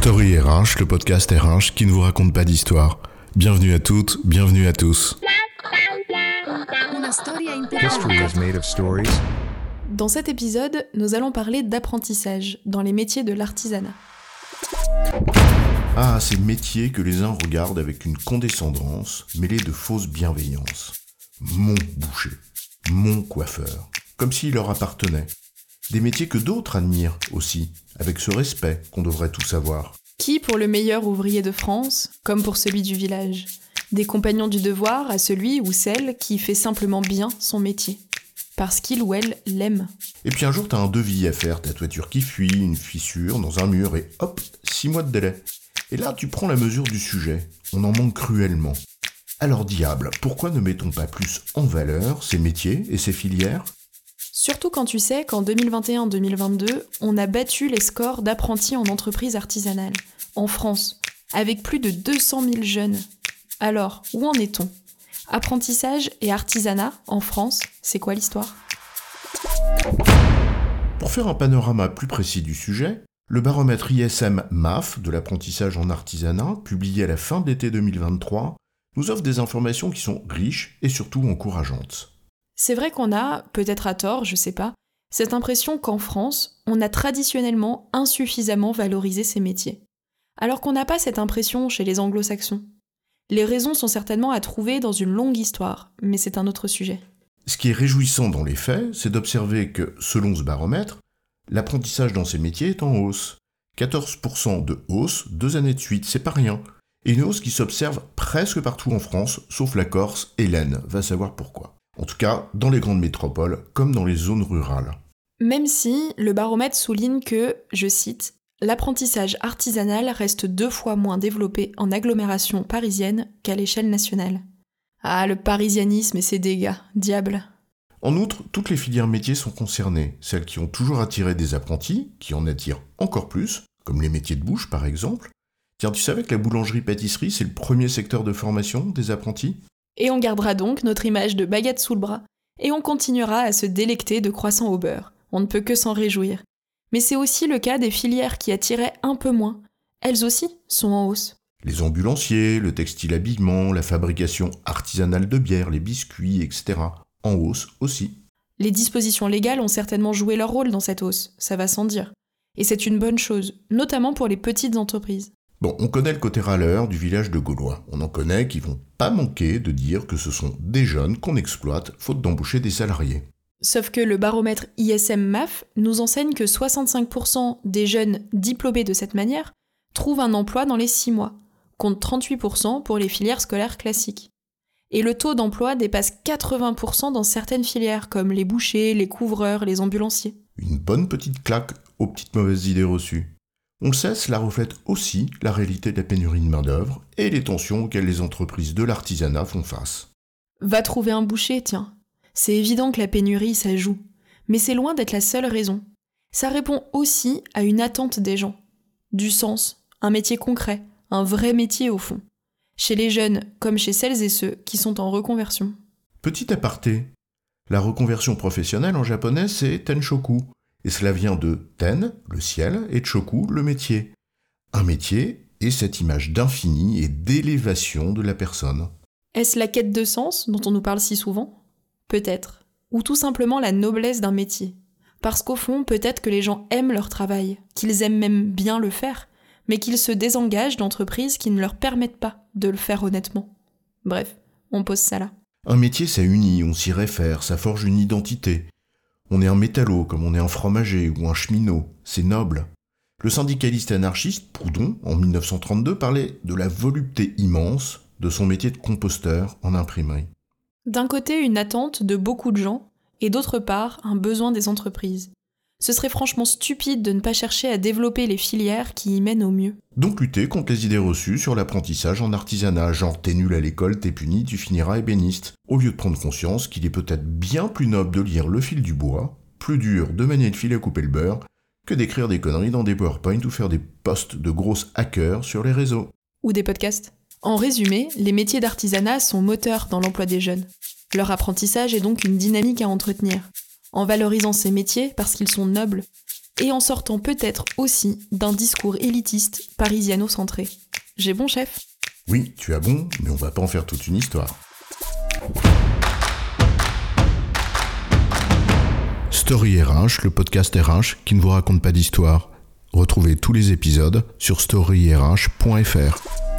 Story RH, le podcast RH qui ne vous raconte pas d'histoire. Bienvenue à toutes, bienvenue à tous. Dans cet épisode, nous allons parler d'apprentissage dans les métiers de l'artisanat. Ah, ces métiers que les uns regardent avec une condescendance mêlée de fausse bienveillance. Mon boucher, mon coiffeur, comme s'il leur appartenait. Des métiers que d'autres admirent aussi, avec ce respect qu'on devrait tous avoir. Qui pour le meilleur ouvrier de France, comme pour celui du village? Des compagnons du devoir à celui ou celle qui fait simplement bien son métier. Parce qu'il ou elle l'aime. Et puis un jour, t'as un devis à faire, ta toiture qui fuit, une fissure dans un mur, et hop, six mois de délai. Et là, tu prends la mesure du sujet. On en manque cruellement. Alors diable, pourquoi ne mettons pas plus en valeur ces métiers et ces filières? Surtout quand tu sais qu'en 2021-2022, on a battu les scores d'apprentis en entreprise artisanale, en France, avec plus de 200 000 jeunes. Alors, où en est-on? Apprentissage et artisanat en France, c'est quoi l'histoire? Pour faire un panorama plus précis du sujet, le baromètre ISM MAF de l'apprentissage en artisanat, publié à la fin de l'été 2023, nous offre des informations qui sont riches et surtout encourageantes. C'est vrai qu'on a, peut-être à tort, je sais pas, cette impression qu'en France, on a traditionnellement insuffisamment valorisé ces métiers. Alors qu'on n'a pas cette impression chez les anglo-saxons. Les raisons sont certainement à trouver dans une longue histoire, mais c'est un autre sujet. Ce qui est réjouissant dans les faits, c'est d'observer que, selon ce baromètre, l'apprentissage dans ces métiers est en hausse. 14% de hausse deux années de suite, c'est pas rien. Et une hausse qui s'observe presque partout en France, sauf la Corse et l'Aisne, va savoir pourquoi. En tout cas, dans les grandes métropoles comme dans les zones rurales. Même si le baromètre souligne que, je cite, l'apprentissage artisanal reste deux fois moins développé en agglomération parisienne qu'à l'échelle nationale. Ah, le parisianisme et ses dégâts, diable. En outre, toutes les filières métiers sont concernées, celles qui ont toujours attiré des apprentis, qui en attirent encore plus, comme les métiers de bouche par exemple. Tiens, tu savais que la boulangerie-pâtisserie, c'est le premier secteur de formation des apprentis? Et on gardera donc notre image de baguette sous le bras, et on continuera à se délecter de croissants au beurre. On ne peut que s'en réjouir. Mais c'est aussi le cas des filières qui attiraient un peu moins. Elles aussi sont en hausse. Les ambulanciers, le textile habillement, la fabrication artisanale de bière, les biscuits, etc. En hausse aussi. Les dispositions légales ont certainement joué leur rôle dans cette hausse, ça va sans dire. Et c'est une bonne chose, notamment pour les petites entreprises. Bon, on connaît le côté râleur du village de Gaulois. On en connaît qui vont pas manquer de dire que ce sont des jeunes qu'on exploite faute d'embaucher des salariés. Sauf que le baromètre ISM-MAF nous enseigne que 65% des jeunes diplômés de cette manière trouvent un emploi dans les 6 mois, contre 38% pour les filières scolaires classiques. Et le taux d'emploi dépasse 80% dans certaines filières, comme les bouchers, les couvreurs, les ambulanciers. Une bonne petite claque aux petites mauvaises idées reçues. On le sait, cela reflète aussi la réalité de la pénurie de main-d'œuvre et les tensions auxquelles les entreprises de l'artisanat font face. Va trouver un boucher, tiens. C'est évident que la pénurie, ça joue. Mais c'est loin d'être la seule raison. Ça répond aussi à une attente des gens. Du sens, un métier concret, un vrai métier au fond. Chez les jeunes, comme chez celles et ceux qui sont en reconversion. Petit aparté. La reconversion professionnelle en japonais, c'est tenshoku, et cela vient de Ten, le ciel, et Choku, le métier. Un métier est cette image d'infini et d'élévation de la personne. Est-ce la quête de sens dont on nous parle si souvent? Peut-être. Ou tout simplement la noblesse d'un métier. Parce qu'au fond, peut-être que les gens aiment leur travail, qu'ils aiment même bien le faire, mais qu'ils se désengagent d'entreprises qui ne leur permettent pas de le faire honnêtement. Bref, on pose ça là. Un métier, ça unit, on s'y réfère, ça forge une identité. On est un métallo comme on est un fromager ou un cheminot, c'est noble. Le syndicaliste anarchiste Proudhon, en 1932, parlait de la volupté immense de son métier de composteur en imprimerie. D'un côté, une attente de beaucoup de gens, et d'autre part, un besoin des entreprises. Ce serait franchement stupide de ne pas chercher à développer les filières qui y mènent au mieux. Donc lutter contre les idées reçues sur l'apprentissage en artisanat, genre t'es nul à l'école, t'es puni, tu finiras ébéniste, au lieu de prendre conscience qu'il est peut-être bien plus noble de lire le fil du bois, plus dur de manier le fil à couper le beurre, que d'écrire des conneries dans des PowerPoint ou faire des posts de grosses hackers sur les réseaux. Ou des podcasts. En résumé, les métiers d'artisanat sont moteurs dans l'emploi des jeunes. Leur apprentissage est donc une dynamique à entretenir en valorisant ces métiers parce qu'ils sont nobles, et en sortant peut-être aussi d'un discours élitiste parisiano-centré. J'ai bon chef? Oui, tu as bon, mais on va pas en faire toute une histoire. Story RH, le podcast RH qui ne vous raconte pas d'histoire. Retrouvez tous les épisodes sur storyrh.fr.